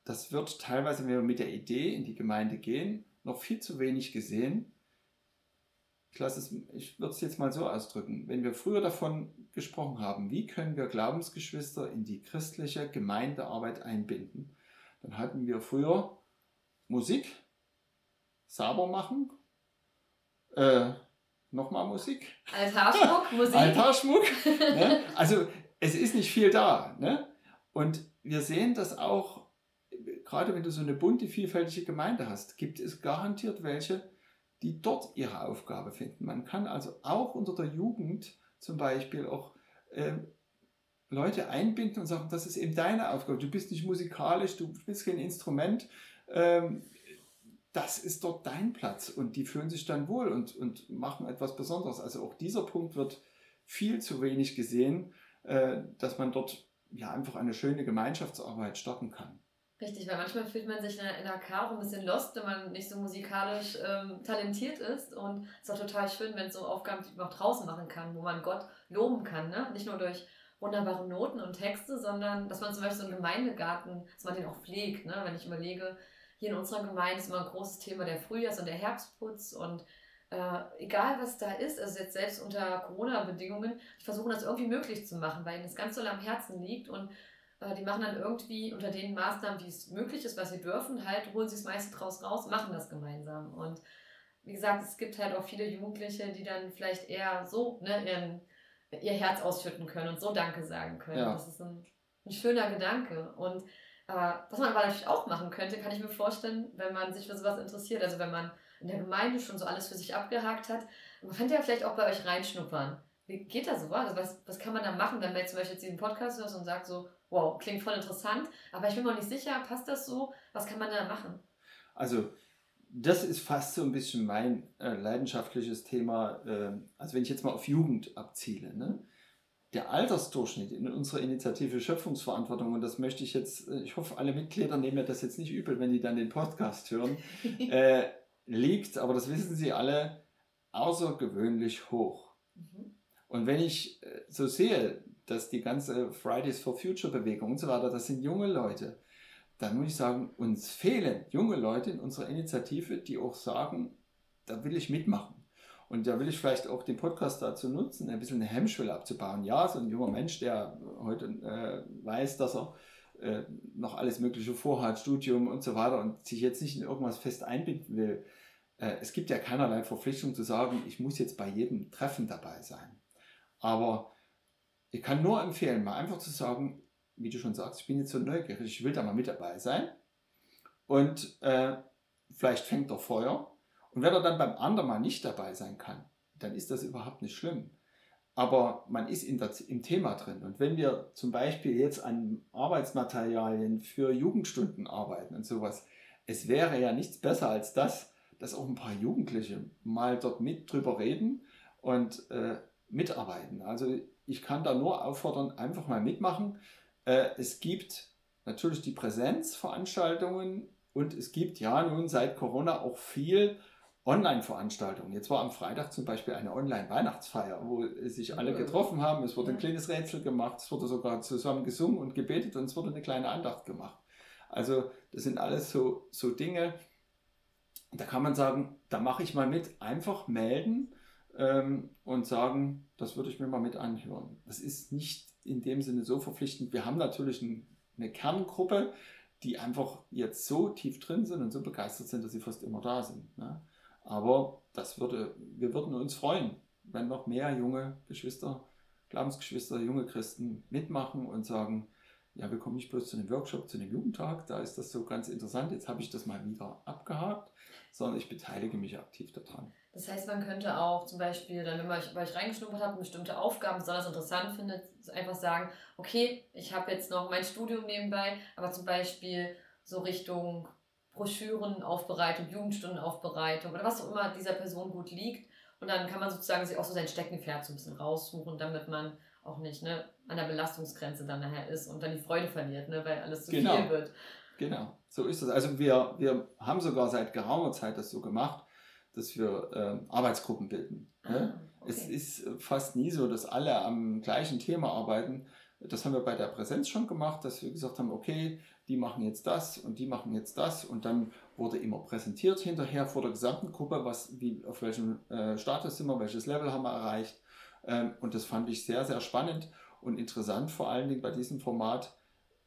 Speaker 1: das wird teilweise, wenn wir mit der Idee in die Gemeinde gehen, noch viel zu wenig gesehen. Ich, es, ich würde es jetzt mal so ausdrücken. Wenn wir früher davon gesprochen haben, wie können wir Glaubensgeschwister in die christliche Gemeindearbeit einbinden, dann hatten wir früher Musik, sauber machen, äh, nochmal Musik.
Speaker 2: Altarschmuck, Musik.
Speaker 1: Altarschmuck. ne? Also es ist nicht viel da. Ne? Und wir sehen das auch gerade wenn du so eine bunte, vielfältige Gemeinde hast, gibt es garantiert welche, die dort ihre Aufgabe finden. Man kann also auch unter der Jugend zum Beispiel auch äh, Leute einbinden und sagen, das ist eben deine Aufgabe. Du bist nicht musikalisch, du bist kein Instrument. Ähm, das ist dort dein Platz und die fühlen sich dann wohl und, und machen etwas Besonderes. Also auch dieser Punkt wird viel zu wenig gesehen, äh, dass man dort ja einfach eine schöne Gemeinschaftsarbeit starten kann.
Speaker 2: Richtig, weil manchmal fühlt man sich in der, in Car ein bisschen lost, wenn man nicht so musikalisch ähm, talentiert ist. Und es ist auch total schön, wenn es so Aufgaben die man auch draußen machen kann, wo man Gott loben kann. Ne? Nicht nur durch wunderbare Noten und Texte, sondern dass man zum Beispiel so einen Gemeindegarten, dass man den auch pflegt. Ne? Wenn ich überlege, hier in unserer Gemeinde ist immer ein großes Thema der Frühjahrs- und der Herbstputz und äh, egal was da ist, also jetzt selbst unter Corona-Bedingungen, ich versuche das irgendwie möglich zu machen, weil ihnen das ganz so am Herzen liegt und die machen dann irgendwie unter den Maßnahmen, wie es möglich ist, was sie dürfen, halt, holen sie das meiste draus raus, machen das gemeinsam. Und wie gesagt, es gibt halt auch viele Jugendliche, die dann vielleicht eher so ne, ihren, ihr Herz ausschütten können und so Danke sagen können. Ja. Das ist ein, ein schöner Gedanke. Und äh, was man aber natürlich auch machen könnte, kann ich mir vorstellen, wenn man sich für sowas interessiert. Also wenn man in der Gemeinde schon so alles für sich abgehakt hat, man könnte ja vielleicht auch bei euch reinschnuppern. Wie geht das so? Also was, was kann man da machen, wenn man jetzt zum Beispiel jetzt diesen Podcast hört und sagt so, wow, klingt voll interessant, aber ich bin mir nicht sicher, passt das so? Was kann man da machen?
Speaker 1: Also, das ist fast so ein bisschen mein äh, leidenschaftliches Thema. Äh, also, wenn ich jetzt mal auf Jugend abziele, ne? der Altersdurchschnitt in unserer Initiative Schöpfungsverantwortung, und das möchte ich jetzt, äh, ich hoffe, alle Mitglieder nehmen mir das jetzt nicht übel, wenn die dann den Podcast hören, äh, liegt, aber das wissen sie alle, außergewöhnlich hoch. Mhm. Und wenn ich äh, so sehe, dass die ganze Fridays for Future Bewegung und so weiter, das sind junge Leute, dann muss ich sagen, uns fehlen junge Leute in unserer Initiative, die auch sagen, da will ich mitmachen. Und da will ich vielleicht auch den Podcast dazu nutzen, ein bisschen eine Hemmschwelle abzubauen. Ja, so ein junger Mensch, der heute äh, weiß, dass er äh, noch alles Mögliche vorhat, Studium und so weiter und sich jetzt nicht in irgendwas fest einbinden will. Äh, es gibt ja keinerlei Verpflichtung zu sagen, ich muss jetzt bei jedem Treffen dabei sein. Aber ich kann nur empfehlen, mal einfach zu sagen, wie du schon sagst, ich bin jetzt so neugierig, ich will da mal mit dabei sein. Und äh, vielleicht fängt er Feuer. Und wenn er dann beim anderen mal nicht dabei sein kann, dann ist das überhaupt nicht schlimm. Aber man ist der, im Thema drin. Und wenn wir zum Beispiel jetzt an Arbeitsmaterialien für Jugendstunden arbeiten und sowas, es wäre ja nichts besser als das, dass auch ein paar Jugendliche mal dort mit drüber reden und äh, mitarbeiten. Also ich kann da nur auffordern, einfach mal mitmachen. Äh, es gibt natürlich die Präsenzveranstaltungen und es gibt ja nun seit Corona auch viel Online-Veranstaltungen. Jetzt war am Freitag zum Beispiel eine Online-Weihnachtsfeier, wo sich alle getroffen haben. Es wurde ein kleines Rätsel gemacht, es wurde sogar zusammen gesungen und gebetet und es wurde eine kleine Andacht gemacht. Also das sind alles so, so Dinge, da kann man sagen, da mache ich mal mit, einfach melden ähm, und sagen, das würde ich mir mal mit anhören. Das ist nicht in dem Sinne so verpflichtend. Wir haben natürlich ein, eine Kerngruppe, die einfach jetzt so tief drin sind und so begeistert sind, dass sie fast immer da sind. Ne? Aber das würde, wir würden uns freuen, wenn noch mehr junge Geschwister, Glaubensgeschwister, junge Christen mitmachen und sagen, ja, wir kommen nicht bloß zu einem Workshop, zu einem Jugendtag, da ist das so ganz interessant, jetzt habe ich das mal wieder abgehakt, sondern ich beteilige mich aktiv daran.
Speaker 2: Das heißt, man könnte auch zum Beispiel, dann, wenn man bei euch reingeschnuppert und bestimmte Aufgaben besonders interessant findet, einfach sagen, okay, ich habe jetzt noch mein Studium nebenbei, aber zum Beispiel so Richtung Broschürenaufbereitung, Jugendstundenaufbereitung oder was auch immer dieser Person gut liegt. Und dann kann man sozusagen sich auch so sein Steckenpferd so ein bisschen raussuchen, damit man auch nicht ne, an der Belastungsgrenze dann nachher ist und dann die Freude verliert, ne, weil alles zu genau. viel wird.
Speaker 1: Genau, so ist es. Also wir, wir haben sogar seit geraumer Zeit das so gemacht, dass wir äh, Arbeitsgruppen bilden. Ne? Ah, okay. Es ist fast nie so, dass alle am gleichen Thema arbeiten. Das haben wir bei der Präsenz schon gemacht, dass wir gesagt haben, okay, die machen jetzt das und die machen jetzt das und dann wurde immer präsentiert hinterher vor der gesamten Gruppe, was, wie, auf welchem äh, Status sind wir, welches Level haben wir erreicht. Ähm, und das fand ich sehr, sehr spannend und interessant, vor allen Dingen bei diesem Format.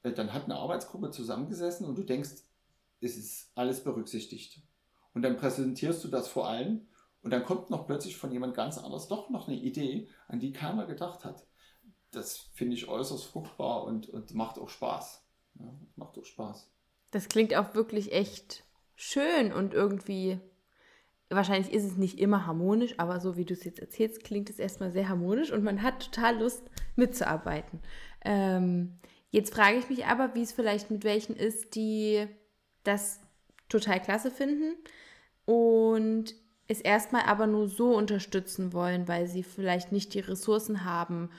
Speaker 1: Äh, dann hat eine Arbeitsgruppe zusammengesessen und du denkst, es ist alles berücksichtigt. Und dann präsentierst du das vor allen und dann kommt noch plötzlich von jemand ganz anders doch noch eine Idee, an die keiner gedacht hat. Das finde ich äußerst fruchtbar und, und macht auch Spaß. Ja, macht auch Spaß.
Speaker 3: Das klingt auch wirklich echt schön und irgendwie, wahrscheinlich ist es nicht immer harmonisch, aber so wie du es jetzt erzählst, klingt es erstmal sehr harmonisch und man hat total Lust mitzuarbeiten. Ähm, jetzt frage ich mich aber, wie es vielleicht mit welchen ist, die das total klasse finden und es erstmal aber nur so unterstützen wollen, weil sie vielleicht nicht die Ressourcen haben,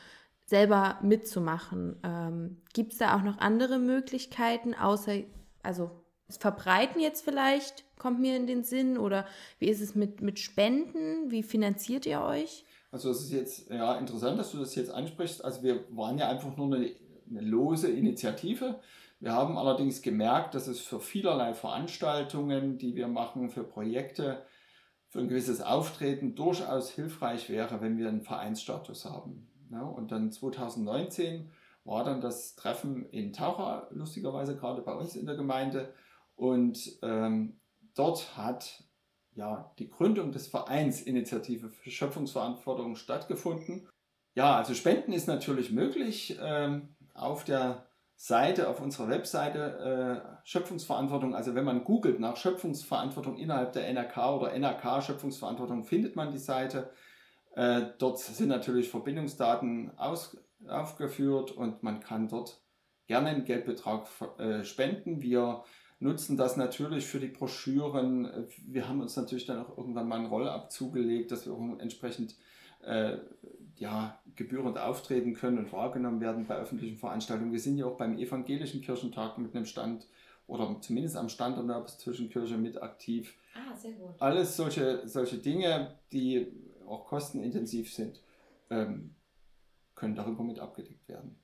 Speaker 3: selber mitzumachen. Ähm, Gibt es da auch noch andere Möglichkeiten, außer also verbreiten jetzt vielleicht, kommt mir in den Sinn? Oder wie ist es mit, mit Spenden? Wie finanziert ihr euch?
Speaker 1: Also es ist jetzt ja interessant, dass du das jetzt ansprichst. Also wir waren ja einfach nur eine, eine lose Initiative. Wir haben allerdings gemerkt, dass es für vielerlei Veranstaltungen, die wir machen, für Projekte, für ein gewisses Auftreten durchaus hilfreich wäre, wenn wir einen Vereinsstatus haben. Ja, und dann 2019 war dann das Treffen in Taucher, lustigerweise gerade bei uns in der Gemeinde. Und ähm, dort hat ja die Gründung des Vereins Initiative für Schöpfungsverantwortung stattgefunden. Ja, also Spenden ist natürlich möglich. Ähm, auf der Seite, auf unserer Webseite äh, Schöpfungsverantwortung, also wenn man googelt nach Schöpfungsverantwortung innerhalb der NRK oder NRK Schöpfungsverantwortung, findet man die Seite. Äh, dort sind natürlich Verbindungsdaten aus, aufgeführt und man kann dort gerne einen Geldbetrag äh, spenden. Wir nutzen das natürlich für die Broschüren. Wir haben uns natürlich dann auch irgendwann mal einen Rollab zugelegt, dass wir auch entsprechend äh, ja, gebührend auftreten können und wahrgenommen werden bei öffentlichen Veranstaltungen. Wir sind ja auch beim Evangelischen Kirchentag mit einem Stand oder zumindest am Stand der Apostolischen Kirche mit aktiv.
Speaker 2: Ah, sehr gut.
Speaker 1: Alles solche, solche Dinge, die auch kostenintensiv sind, ähm, können darüber mit abgedeckt werden.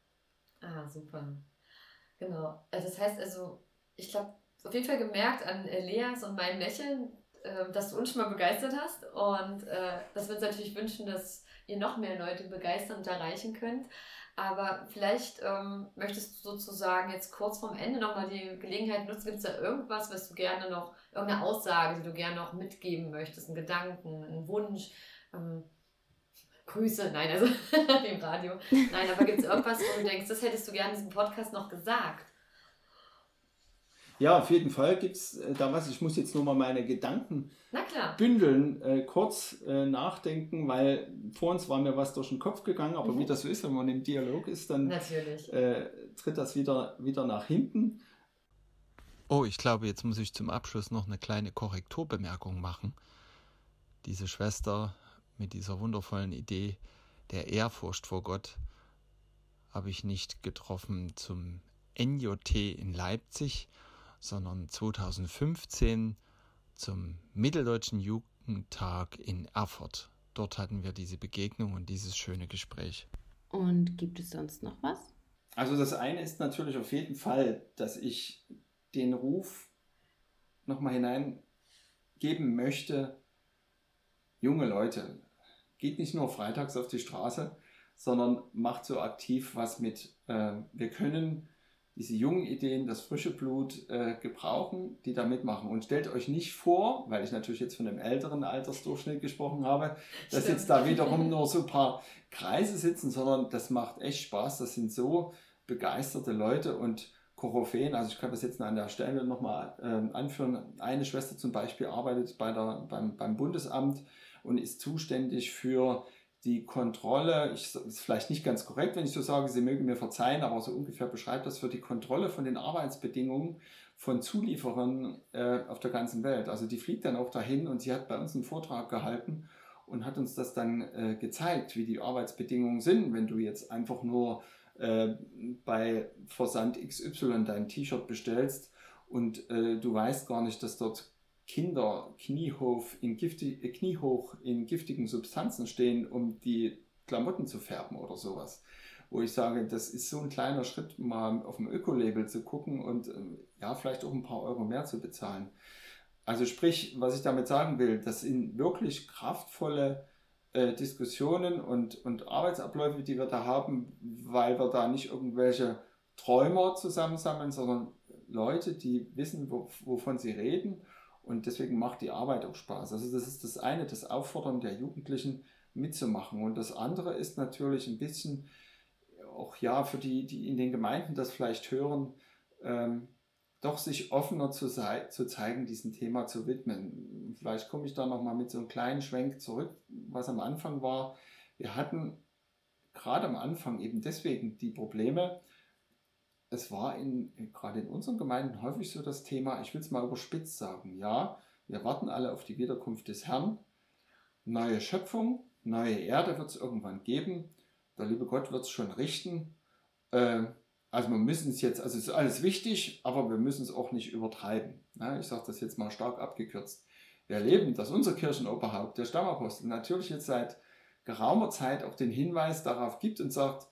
Speaker 2: Ah, super. Genau. Also das heißt also, ich glaube, auf jeden Fall gemerkt an Leas und meinem Lächeln, äh, dass du uns schon mal begeistert hast und äh, dass wir uns natürlich wünschen, dass ihr noch mehr Leute begeistern und erreichen könnt. Aber vielleicht ähm, möchtest du sozusagen jetzt kurz vorm Ende nochmal die Gelegenheit nutzen. Gibt es da irgendwas, was du gerne noch, irgendeine Aussage, die du gerne noch mitgeben möchtest, einen Gedanken, einen Wunsch? Ähm, Grüße, nein, also im Radio. Nein, aber gibt es irgendwas, wo du denkst, das hättest du gerne in diesem Podcast noch gesagt?
Speaker 1: Ja, auf jeden Fall gibt es äh, da was. Ich muss jetzt nur mal meine Gedanken bündeln, äh, kurz äh, nachdenken, weil vor uns war mir was durch den Kopf gegangen, aber mhm. wie das so ist, wenn man im Dialog ist, dann äh, tritt das wieder, wieder nach hinten.
Speaker 4: Oh, ich glaube, jetzt muss ich zum Abschluss noch eine kleine Korrekturbemerkung machen. Diese Schwester mit dieser wundervollen Idee der Ehrfurcht vor Gott habe ich nicht getroffen zum NJT in Leipzig, sondern 2015 zum Mitteldeutschen Jugendtag in Erfurt. Dort hatten wir diese Begegnung und dieses schöne Gespräch.
Speaker 3: Und gibt es sonst noch was?
Speaker 1: Also das eine ist natürlich auf jeden Fall, dass ich den Ruf nochmal hineingeben möchte, junge Leute, geht nicht nur freitags auf die Straße, sondern macht so aktiv was mit. Äh, wir können diese jungen Ideen, das frische Blut äh, gebrauchen, die da mitmachen. Und stellt euch nicht vor, weil ich natürlich jetzt von einem älteren Altersdurchschnitt gesprochen habe, dass Stimmt. jetzt da wiederum nur so ein paar Kreise sitzen, sondern das macht echt Spaß. Das sind so begeisterte Leute und Koryphäen. Also ich kann das jetzt an der Stelle nochmal ähm, anführen. Eine Schwester zum Beispiel arbeitet bei der, beim, beim Bundesamt und ist zuständig für die Kontrolle, ich ist vielleicht nicht ganz korrekt, wenn ich so sage, Sie mögen mir verzeihen, aber so ungefähr beschreibt das für die Kontrolle von den Arbeitsbedingungen von Zulieferern äh, auf der ganzen Welt. Also die fliegt dann auch dahin und sie hat bei uns einen Vortrag gehalten und hat uns das dann äh, gezeigt, wie die Arbeitsbedingungen sind, wenn du jetzt einfach nur äh, bei Versand XY dein T-Shirt bestellst und äh, du weißt gar nicht, dass dort Kinder kniehoch in, giftig, äh, kniehoch in giftigen Substanzen stehen, um die Klamotten zu färben oder sowas. Wo ich sage, das ist so ein kleiner Schritt, mal auf dem Öko-Label zu gucken und ähm, ja, vielleicht auch ein paar Euro mehr zu bezahlen. Also sprich, was ich damit sagen will, das sind wirklich kraftvolle äh, Diskussionen und, und Arbeitsabläufe, die wir da haben, weil wir da nicht irgendwelche Träumer zusammensammeln, sondern Leute, die wissen, wo, wovon sie reden und deswegen macht die Arbeit auch Spaß. Also das ist das eine, das Auffordern der Jugendlichen mitzumachen. Und das andere ist natürlich ein bisschen auch ja für die, die in den Gemeinden das vielleicht hören, ähm, doch sich offener zu, zu zeigen, diesem Thema zu widmen. Vielleicht komme ich da nochmal mit so einem kleinen Schwenk zurück, was am Anfang war. Wir hatten gerade am Anfang eben deswegen die Probleme, es war in, gerade in unseren Gemeinden häufig so das Thema, ich will es mal überspitzt sagen, ja, wir warten alle auf die Wiederkunft des Herrn, neue Schöpfung, neue Erde wird es irgendwann geben, der liebe Gott wird es schon richten, äh, also wir müssen es jetzt, also es ist alles wichtig, aber wir müssen es auch nicht übertreiben. Ja, ich sage das jetzt mal stark abgekürzt. Wir erleben, dass unser Kirchenoberhaupt, der Stammapostel, natürlich jetzt seit geraumer Zeit auch den Hinweis darauf gibt und sagt,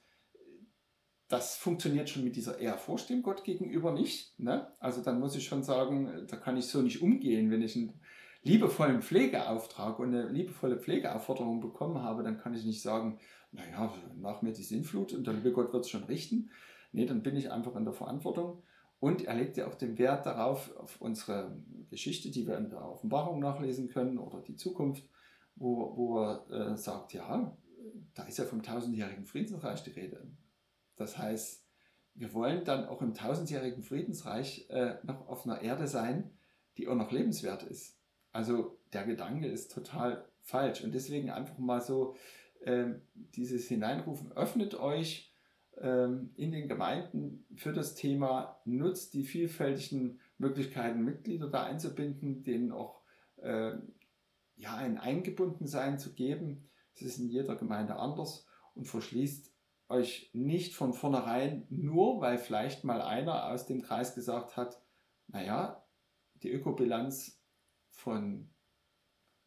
Speaker 1: das funktioniert schon mit dieser Ehrfurcht dem Gott gegenüber nicht. Ne? Also dann muss ich schon sagen, da kann ich so nicht umgehen. Wenn ich einen liebevollen Pflegeauftrag und eine liebevolle Pflegeaufforderung bekommen habe, dann kann ich nicht sagen, naja, nach mir die Sinnflut und der liebe Gott wird es schon richten. Nee, dann bin ich einfach in der Verantwortung. Und er legt ja auch den Wert darauf, auf unsere Geschichte, die wir in der Offenbarung nachlesen können oder die Zukunft, wo, wo er äh, sagt, ja, da ist ja vom tausendjährigen Friedensreich die Rede. Das heißt, wir wollen dann auch im tausendjährigen Friedensreich äh, noch auf einer Erde sein, die auch noch lebenswert ist. Also der Gedanke ist total falsch. Und deswegen einfach mal so äh, dieses Hineinrufen, öffnet euch äh, in den Gemeinden für das Thema, nutzt die vielfältigen Möglichkeiten, Mitglieder da einzubinden, denen auch äh, ja, ein Eingebundensein zu geben. Es ist in jeder Gemeinde anders und verschließt euch nicht von vornherein nur, weil vielleicht mal einer aus dem Kreis gesagt hat, naja, die Ökobilanz von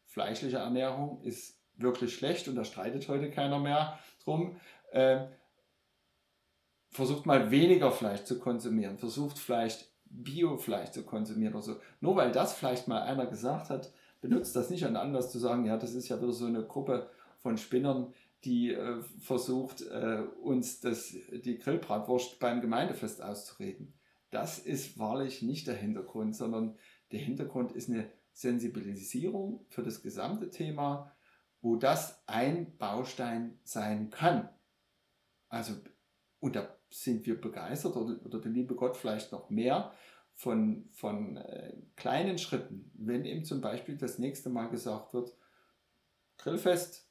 Speaker 1: fleischlicher Ernährung ist wirklich schlecht und da streitet heute keiner mehr drum. Äh, versucht mal weniger Fleisch zu konsumieren, versucht vielleicht Biofleisch zu konsumieren oder so. Nur weil das vielleicht mal einer gesagt hat, benutzt das nicht an Anlass zu sagen, ja, das ist ja wieder so eine Gruppe von Spinnern, die äh, versucht, äh, uns das, die Grillbratwurst beim Gemeindefest auszureden. Das ist wahrlich nicht der Hintergrund, sondern der Hintergrund ist eine Sensibilisierung für das gesamte Thema, wo das ein Baustein sein kann. Also, und da sind wir begeistert oder, oder der liebe Gott vielleicht noch mehr von, von äh, kleinen Schritten, wenn eben zum Beispiel das nächste Mal gesagt wird, Grillfest,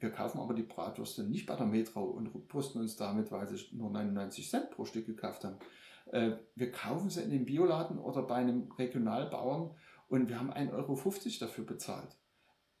Speaker 1: wir kaufen aber die Bratwürste nicht bei der Metro und brüsten uns damit, weil sie nur 99 Cent pro Stück gekauft haben. Äh, wir kaufen sie in dem Bioladen oder bei einem Regionalbauern und wir haben 1,50 Euro dafür bezahlt.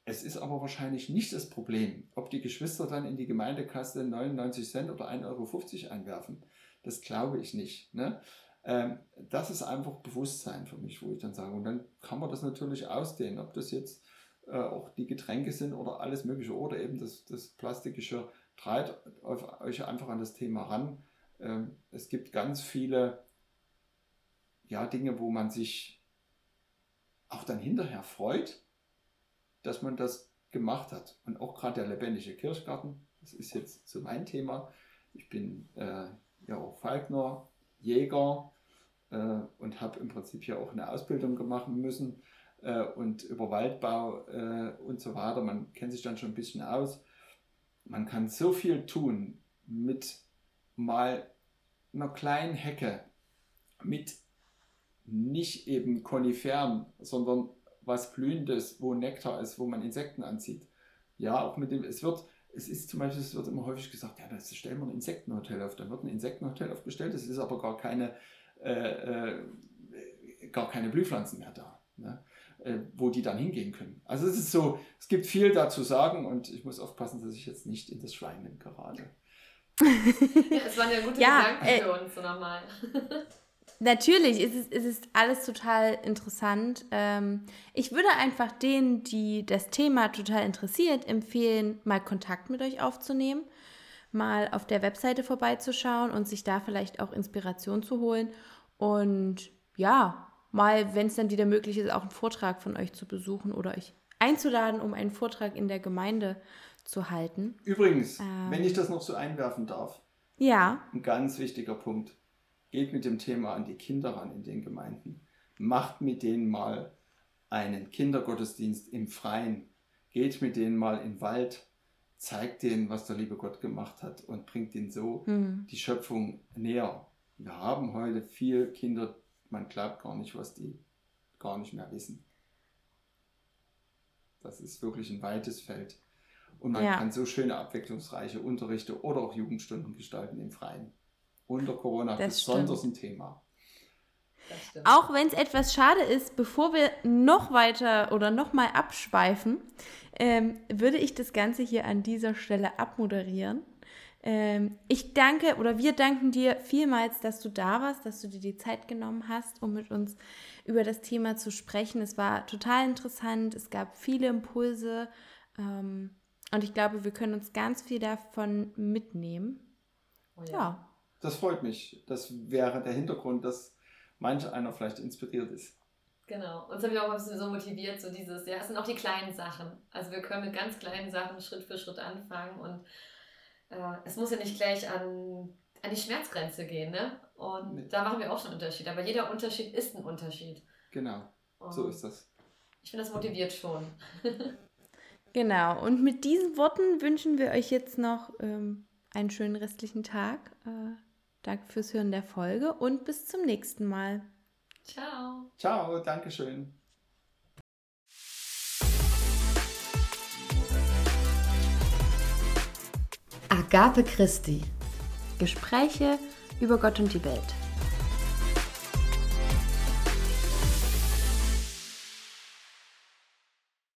Speaker 1: Es ist aber wahrscheinlich nicht das Problem, ob die Geschwister dann in die Gemeindekasse 99 Cent oder 1,50 Euro einwerfen. Das glaube ich nicht. Ne? Ähm, das ist einfach Bewusstsein für mich, wo ich dann sage, und dann kann man das natürlich ausdehnen, ob das jetzt äh, auch die Getränke sind oder alles Mögliche oder eben das, das Plastikgeschirr. Treibt euch einfach an das Thema ran. Ähm, es gibt ganz viele ja, Dinge, wo man sich auch dann hinterher freut, dass man das gemacht hat. Und auch gerade der lebendige Kirschgarten, das ist jetzt so mein Thema. Ich bin äh, ja auch Falkner, Jäger äh, und habe im Prinzip ja auch eine Ausbildung gemacht müssen äh, und über Waldbau äh, und so weiter. Man kennt sich dann schon ein bisschen aus. Man kann so viel tun mit mal einer kleinen Hecke, mit nicht eben Koniferen, sondern was Blühendes, wo Nektar ist, wo man Insekten anzieht. Ja, auch mit dem, es wird, es ist zum Beispiel, es wird immer häufig gesagt, ja, das stellen wir ein Insektenhotel auf. Dann wird ein Insektenhotel aufgestellt, es ist aber gar keine, äh, äh, gar keine Blühpflanzen mehr da. Ne? Äh, wo die dann hingehen können. Also es ist so, es gibt viel da zu sagen und ich muss aufpassen, dass ich jetzt nicht in das Schweinen gerate.
Speaker 2: ja, es waren ja gute ja, Gedanken äh, für uns, so nochmal.
Speaker 3: Natürlich, es ist, es ist alles total interessant. Ähm, ich würde einfach denen, die das Thema total interessiert, empfehlen, mal Kontakt mit euch aufzunehmen, mal auf der Webseite vorbeizuschauen und sich da vielleicht auch Inspiration zu holen. Und ja, mal, wenn es dann wieder möglich ist, auch einen Vortrag von euch zu besuchen oder euch einzuladen, um einen Vortrag in der Gemeinde zu halten.
Speaker 1: Übrigens, ähm, wenn ich das noch so einwerfen darf.
Speaker 3: Ja.
Speaker 1: Ein ganz wichtiger Punkt. Geht mit dem Thema an die Kinder ran in den Gemeinden. Macht mit denen mal einen Kindergottesdienst im Freien. Geht mit denen mal in den Wald. Zeigt denen, was der liebe Gott gemacht hat und bringt ihnen so hm. die Schöpfung näher. Wir haben heute viel Kinder, man glaubt gar nicht, was die gar nicht mehr wissen. Das ist wirklich ein weites Feld. Und man ja. kann so schöne abwechslungsreiche Unterrichte oder auch Jugendstunden gestalten im Freien. Unter Corona das besonders stimmt. ein Thema.
Speaker 3: Auch wenn es etwas schade ist, bevor wir noch weiter oder noch mal abschweifen, ähm, würde ich das Ganze hier an dieser Stelle abmoderieren. Ähm, ich danke oder wir danken dir vielmals, dass du da warst, dass du dir die Zeit genommen hast, um mit uns über das Thema zu sprechen. Es war total interessant, es gab viele Impulse ähm, und ich glaube, wir können uns ganz viel davon mitnehmen.
Speaker 1: Oh ja. ja. Das freut mich. Das wäre der Hintergrund, dass manch einer vielleicht inspiriert ist.
Speaker 2: Genau. Uns haben wir auch ein bisschen so motiviert, so dieses, ja, es sind auch die kleinen Sachen. Also wir können mit ganz kleinen Sachen Schritt für Schritt anfangen und äh, es muss ja nicht gleich an, an die Schmerzgrenze gehen, ne? Und nee. da machen wir auch schon einen Unterschied. Aber jeder Unterschied ist ein Unterschied.
Speaker 1: Genau. Und so ist das.
Speaker 2: Ich finde, das motiviert schon.
Speaker 3: genau. Und mit diesen Worten wünschen wir euch jetzt noch ähm, einen schönen restlichen Tag. Äh, danke fürs Hören der Folge und bis zum nächsten Mal.
Speaker 2: Ciao.
Speaker 1: Ciao, Dankeschön.
Speaker 2: Agape Christi.
Speaker 3: Gespräche über Gott und die Welt.